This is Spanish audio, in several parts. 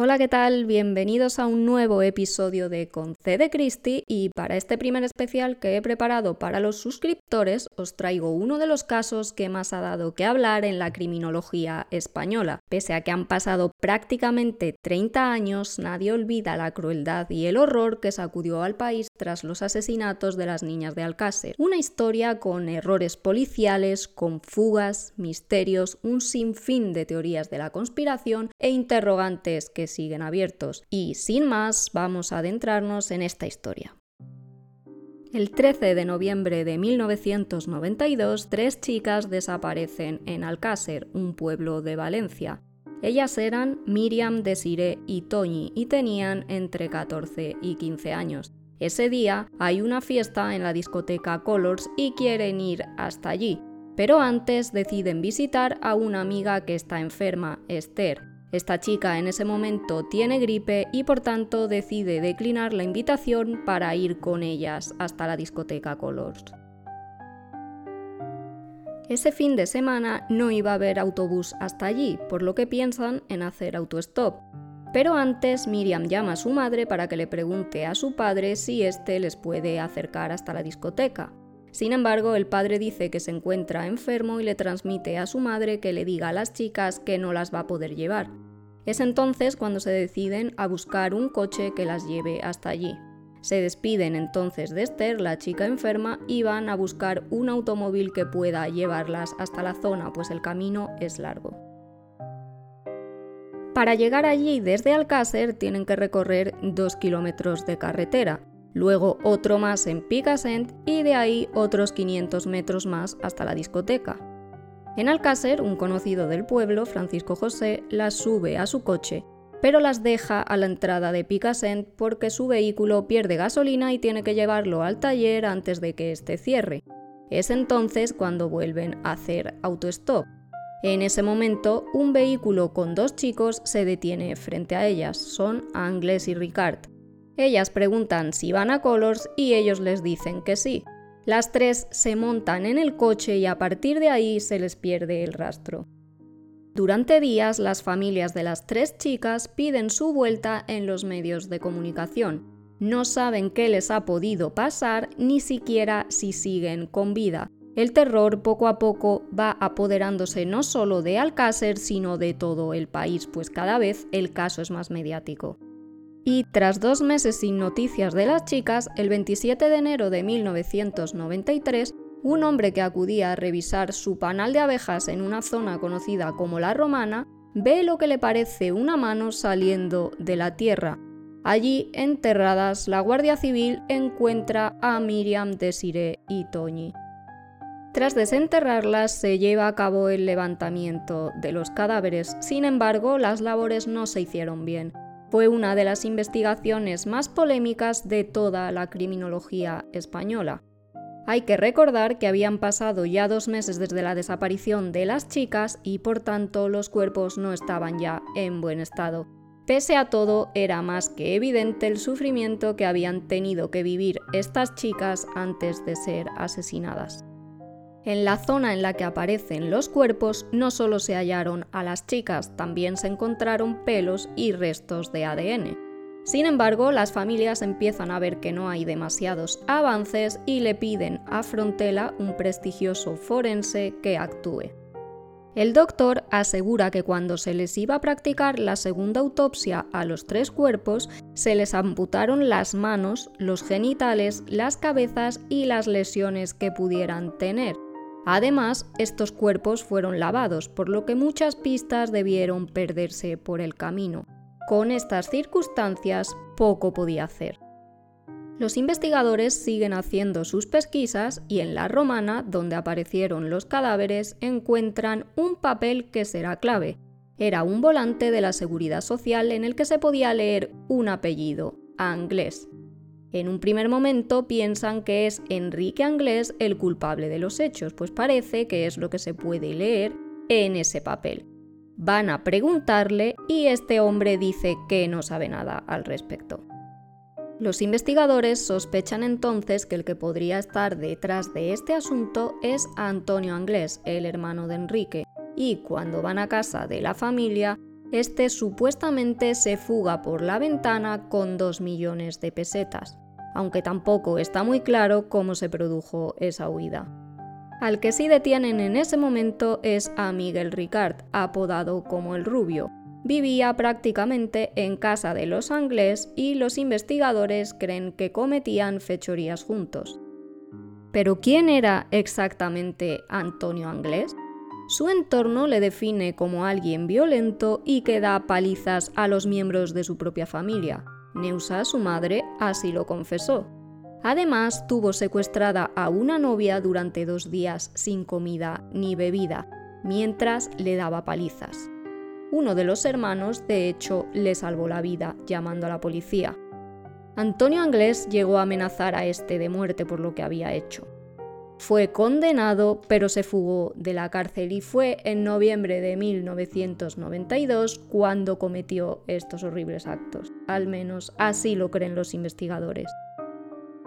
Hola, ¿qué tal? Bienvenidos a un nuevo episodio de Con C de Christie y para este primer especial que he preparado para los suscriptores os traigo uno de los casos que más ha dado que hablar en la criminología española. Pese a que han pasado prácticamente 30 años, nadie olvida la crueldad y el horror que sacudió al país tras los asesinatos de las niñas de Alcácer. Una historia con errores policiales, con fugas, misterios, un sinfín de teorías de la conspiración e interrogantes que siguen abiertos. Y sin más, vamos a adentrarnos en esta historia. El 13 de noviembre de 1992, tres chicas desaparecen en Alcácer, un pueblo de Valencia. Ellas eran Miriam, Desiree y Toñi y tenían entre 14 y 15 años. Ese día hay una fiesta en la discoteca Colors y quieren ir hasta allí, pero antes deciden visitar a una amiga que está enferma, Esther. Esta chica en ese momento tiene gripe y por tanto decide declinar la invitación para ir con ellas hasta la discoteca Colors. Ese fin de semana no iba a haber autobús hasta allí, por lo que piensan en hacer autostop. Pero antes Miriam llama a su madre para que le pregunte a su padre si éste les puede acercar hasta la discoteca. Sin embargo, el padre dice que se encuentra enfermo y le transmite a su madre que le diga a las chicas que no las va a poder llevar. Es entonces cuando se deciden a buscar un coche que las lleve hasta allí. Se despiden entonces de Esther, la chica enferma, y van a buscar un automóvil que pueda llevarlas hasta la zona, pues el camino es largo. Para llegar allí desde Alcácer tienen que recorrer dos kilómetros de carretera, luego otro más en Picassent y de ahí otros 500 metros más hasta la discoteca. En Alcácer, un conocido del pueblo, Francisco José, las sube a su coche, pero las deja a la entrada de Picassent porque su vehículo pierde gasolina y tiene que llevarlo al taller antes de que éste cierre. Es entonces cuando vuelven a hacer autostop. En ese momento, un vehículo con dos chicos se detiene frente a ellas, son Angles y Ricard. Ellas preguntan si van a Colors y ellos les dicen que sí. Las tres se montan en el coche y a partir de ahí se les pierde el rastro. Durante días las familias de las tres chicas piden su vuelta en los medios de comunicación. No saben qué les ha podido pasar ni siquiera si siguen con vida. El terror poco a poco va apoderándose no solo de Alcácer, sino de todo el país, pues cada vez el caso es más mediático. Y tras dos meses sin noticias de las chicas, el 27 de enero de 1993, un hombre que acudía a revisar su panal de abejas en una zona conocida como la Romana, ve lo que le parece una mano saliendo de la tierra. Allí, enterradas, la Guardia Civil encuentra a Miriam, Desiree y Toñi. Tras desenterrarlas se lleva a cabo el levantamiento de los cadáveres, sin embargo las labores no se hicieron bien fue una de las investigaciones más polémicas de toda la criminología española. Hay que recordar que habían pasado ya dos meses desde la desaparición de las chicas y por tanto los cuerpos no estaban ya en buen estado. Pese a todo, era más que evidente el sufrimiento que habían tenido que vivir estas chicas antes de ser asesinadas. En la zona en la que aparecen los cuerpos no solo se hallaron a las chicas, también se encontraron pelos y restos de ADN. Sin embargo, las familias empiezan a ver que no hay demasiados avances y le piden a Frontela, un prestigioso forense, que actúe. El doctor asegura que cuando se les iba a practicar la segunda autopsia a los tres cuerpos, se les amputaron las manos, los genitales, las cabezas y las lesiones que pudieran tener. Además, estos cuerpos fueron lavados, por lo que muchas pistas debieron perderse por el camino. Con estas circunstancias, poco podía hacer. Los investigadores siguen haciendo sus pesquisas y en la romana, donde aparecieron los cadáveres, encuentran un papel que será clave. Era un volante de la seguridad social en el que se podía leer un apellido, Anglés. En un primer momento piensan que es Enrique Anglés el culpable de los hechos, pues parece que es lo que se puede leer en ese papel. Van a preguntarle y este hombre dice que no sabe nada al respecto. Los investigadores sospechan entonces que el que podría estar detrás de este asunto es Antonio Anglés, el hermano de Enrique, y cuando van a casa de la familia Este supuestamente se fuga por la ventana con 2 millones de pesetas, aunque tampoco está muy claro cómo se produjo esa huida. Al que sí detienen en ese momento es a Miguel Ricard, apodado como el Rubio. Vivía prácticamente en casa de los Anglés y los investigadores creen que cometían fechorías juntos. Pero ¿quién era exactamente Antonio Anglés? Su entorno le define como alguien violento y que da palizas a los miembros de su propia familia. Neusa, su madre, así lo confesó. Además, tuvo secuestrada a una novia durante dos días sin comida ni bebida, mientras le daba palizas. Uno de los hermanos, de hecho, le salvó la vida llamando a la policía. Antonio Anglés llegó a amenazar a este de muerte por lo que había hecho. Fue condenado, pero se fugó de la cárcel y fue en noviembre de 1992 cuando cometió estos horribles actos. Al menos así lo creen los investigadores.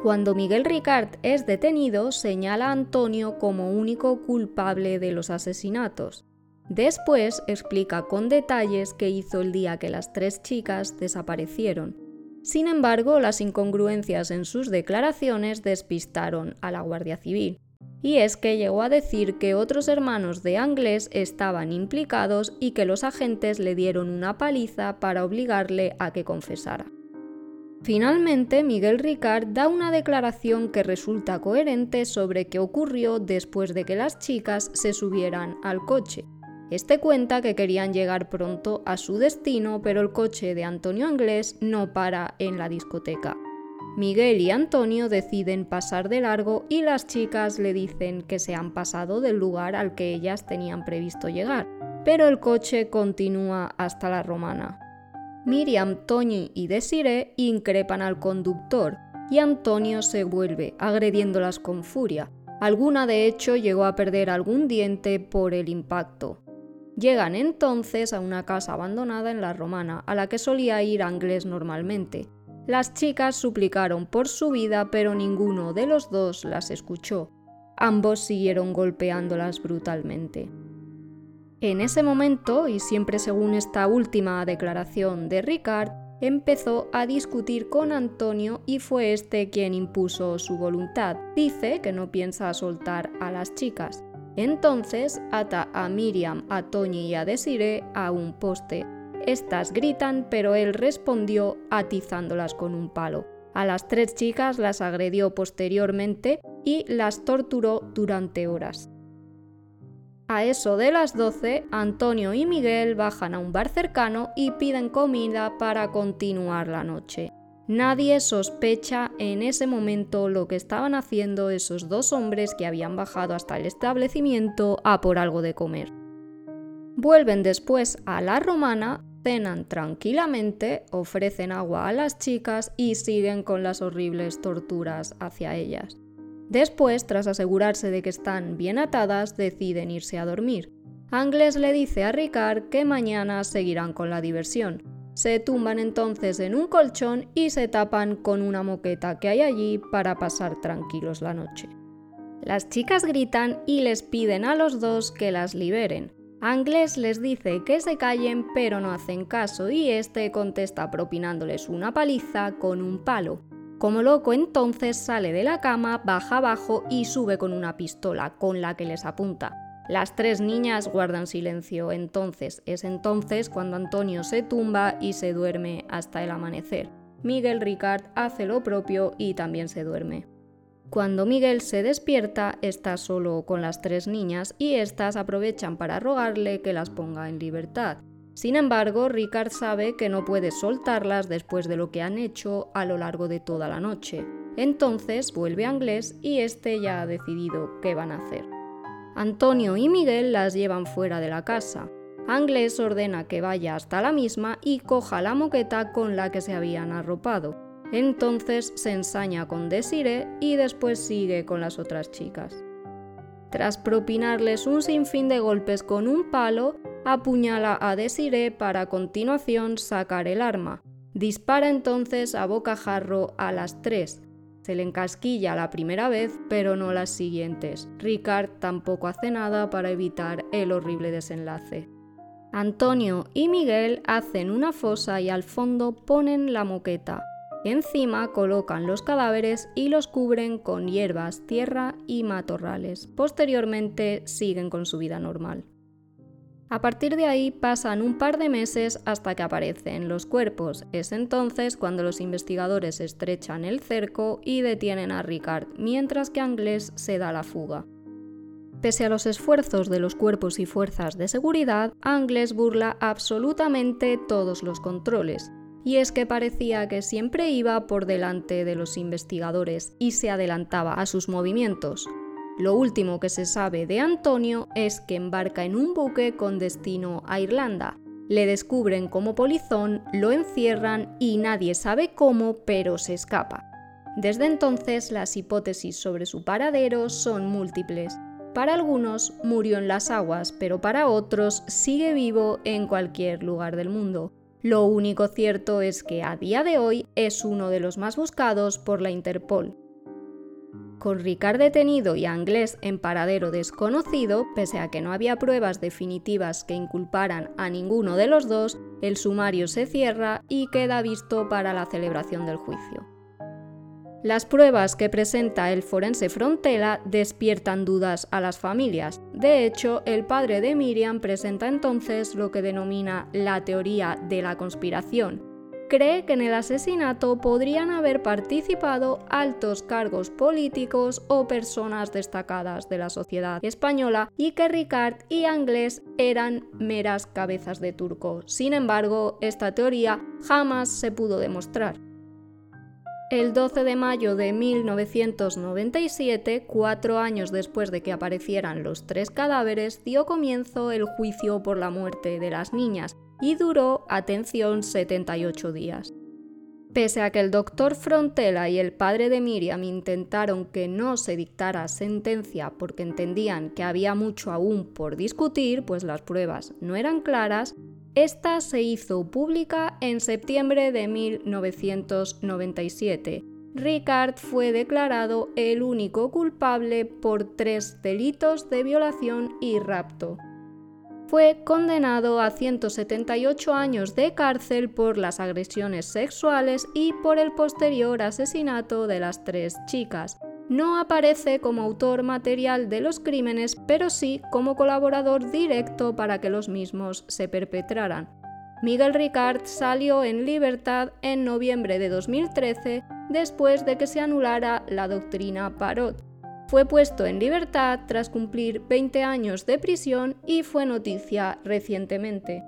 Cuando Miguel Ricard es detenido, señala a Antonio como único culpable de los asesinatos. Después explica con detalles qué hizo el día que las tres chicas desaparecieron. Sin embargo, las incongruencias en sus declaraciones despistaron a la Guardia Civil. Y es que llegó a decir que otros hermanos de Anglés estaban implicados y que los agentes le dieron una paliza para obligarle a que confesara. Finalmente, Miguel Ricard da una declaración que resulta coherente sobre qué ocurrió después de que las chicas se subieran al coche. Este cuenta que querían llegar pronto a su destino, pero el coche de Antonio Anglés no para en la discoteca. Miguel y Antonio deciden pasar de largo y las chicas le dicen que se han pasado del lugar al que ellas tenían previsto llegar, pero el coche continúa hasta la romana. Miriam, Toñi y Desiree increpan al conductor y Antonio se vuelve, agrediéndolas con furia. Alguna de hecho llegó a perder algún diente por el impacto. Llegan entonces a una casa abandonada en la Romana, a la que solía ir Anglés normalmente. Las chicas suplicaron por su vida, pero ninguno de los dos las escuchó. Ambos siguieron golpeándolas brutalmente. En ese momento, y siempre según esta última declaración de Ricard, empezó a discutir con Antonio y fue este quien impuso su voluntad. Dice que no piensa soltar a las chicas. Entonces ata a Miriam, a Toñi y a Desiree a un poste. Estas gritan, pero él respondió atizándolas con un palo. A las tres chicas las agredió posteriormente y las torturó durante horas. A eso de las 12, Antonio y Miguel bajan a un bar cercano y piden comida para continuar la noche. Nadie sospecha en ese momento lo que estaban haciendo esos dos hombres que habían bajado hasta el establecimiento a por algo de comer. Vuelven después a la romana, cenan tranquilamente, ofrecen agua a las chicas y siguen con las horribles torturas hacia ellas. Después, tras asegurarse de que están bien atadas, deciden irse a dormir. Angles le dice a Ricard que mañana seguirán con la diversión, se tumban entonces en un colchón y se tapan con una moqueta que hay allí para pasar tranquilos la noche. Las chicas gritan y les piden a los dos que las liberen. Anglés les dice que se callen pero no hacen caso y este contesta propinándoles una paliza con un palo. Como loco entonces sale de la cama, baja abajo y sube con una pistola con la que les apunta. Las tres niñas guardan silencio. Entonces es entonces cuando Antonio se tumba y se duerme hasta el amanecer. Miguel Ricard hace lo propio y también se duerme. Cuando Miguel se despierta, está solo con las tres niñas y éstas aprovechan para rogarle que las ponga en libertad. Sin embargo, Ricard sabe que no puede soltarlas después de lo que han hecho a lo largo de toda la noche. Entonces vuelve a Inglés y este ya ha decidido qué van a hacer. Antonio y Miguel las llevan fuera de la casa. Anglés ordena que vaya hasta la misma y coja la moqueta con la que se habían arropado. Entonces se ensaña con Desire y después sigue con las otras chicas. Tras propinarles un sinfín de golpes con un palo, apuñala a Desire para a continuación sacar el arma. Dispara entonces a bocajarro a las tres, se le encasquilla la primera vez, pero no las siguientes. Ricard tampoco hace nada para evitar el horrible desenlace. Antonio y Miguel hacen una fosa y al fondo ponen la moqueta. Encima colocan los cadáveres y los cubren con hierbas, tierra y matorrales. Posteriormente siguen con su vida normal. A partir de ahí pasan un par de meses hasta que aparecen los cuerpos. Es entonces cuando los investigadores estrechan el cerco y detienen a Ricard, mientras que Anglés se da la fuga. Pese a los esfuerzos de los cuerpos y fuerzas de seguridad, Angles burla absolutamente todos los controles. Y es que parecía que siempre iba por delante de los investigadores y se adelantaba a sus movimientos. Lo último que se sabe de Antonio es que embarca en un buque con destino a Irlanda. Le descubren como polizón, lo encierran y nadie sabe cómo, pero se escapa. Desde entonces las hipótesis sobre su paradero son múltiples para algunos murió en las aguas, pero para otros sigue vivo en cualquier lugar del mundo. Lo único cierto es que a día de hoy es uno de los más buscados por la Interpol. Con Ricard detenido y Anglés en paradero desconocido, pese a que no había pruebas definitivas que inculparan a ninguno de los dos, el sumario se cierra y queda visto para la celebración del juicio. Las pruebas que presenta el forense Frontela despiertan dudas a las familias. De hecho, el padre de Miriam presenta entonces lo que denomina la teoría de la conspiración. Cree que en el asesinato podrían haber participado altos cargos políticos o personas destacadas de la sociedad española y que Ricard y Anglés eran meras cabezas de turco. Sin embargo, esta teoría jamás se pudo demostrar. El 12 de mayo de 1997, cuatro años después de que aparecieran los tres cadáveres, dio comienzo el juicio por la muerte de las niñas y duró, atención, 78 días. Pese a que el doctor Frontela y el padre de Miriam intentaron que no se dictara sentencia porque entendían que había mucho aún por discutir, pues las pruebas no eran claras, esta se hizo pública en septiembre de 1997. Ricard fue declarado el único culpable por tres delitos de violación y rapto. Fue condenado a 178 años de cárcel por las agresiones sexuales y por el posterior asesinato de las tres chicas no aparece como autor material de los crímenes, pero sí como colaborador directo para que los mismos se perpetraran. Miguel Ricard salió en libertad en noviembre de 2013 después de que se anulara la doctrina Parot. Fue puesto en libertad tras cumplir 20 años de prisión y fue noticia recientemente.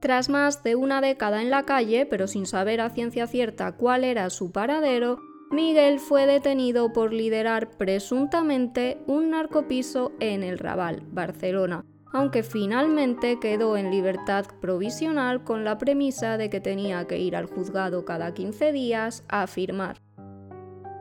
Tras más de una década en la calle, pero sin saber a ciencia cierta cuál era su paradero, Miguel fue detenido por liderar presuntamente un narcopiso en el Raval, Barcelona, aunque finalmente quedó en libertad provisional con la premisa de que tenía que ir al juzgado cada 15 días a firmar.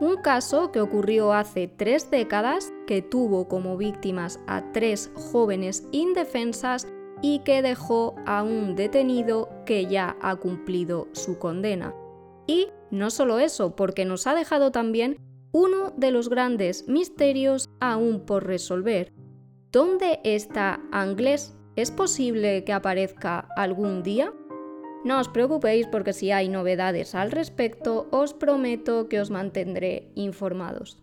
Un caso que ocurrió hace tres décadas, que tuvo como víctimas a tres jóvenes indefensas y que dejó a un detenido que ya ha cumplido su condena. Y no solo eso, porque nos ha dejado también uno de los grandes misterios aún por resolver. ¿Dónde está Anglés? ¿Es posible que aparezca algún día? No os preocupéis porque si hay novedades al respecto os prometo que os mantendré informados.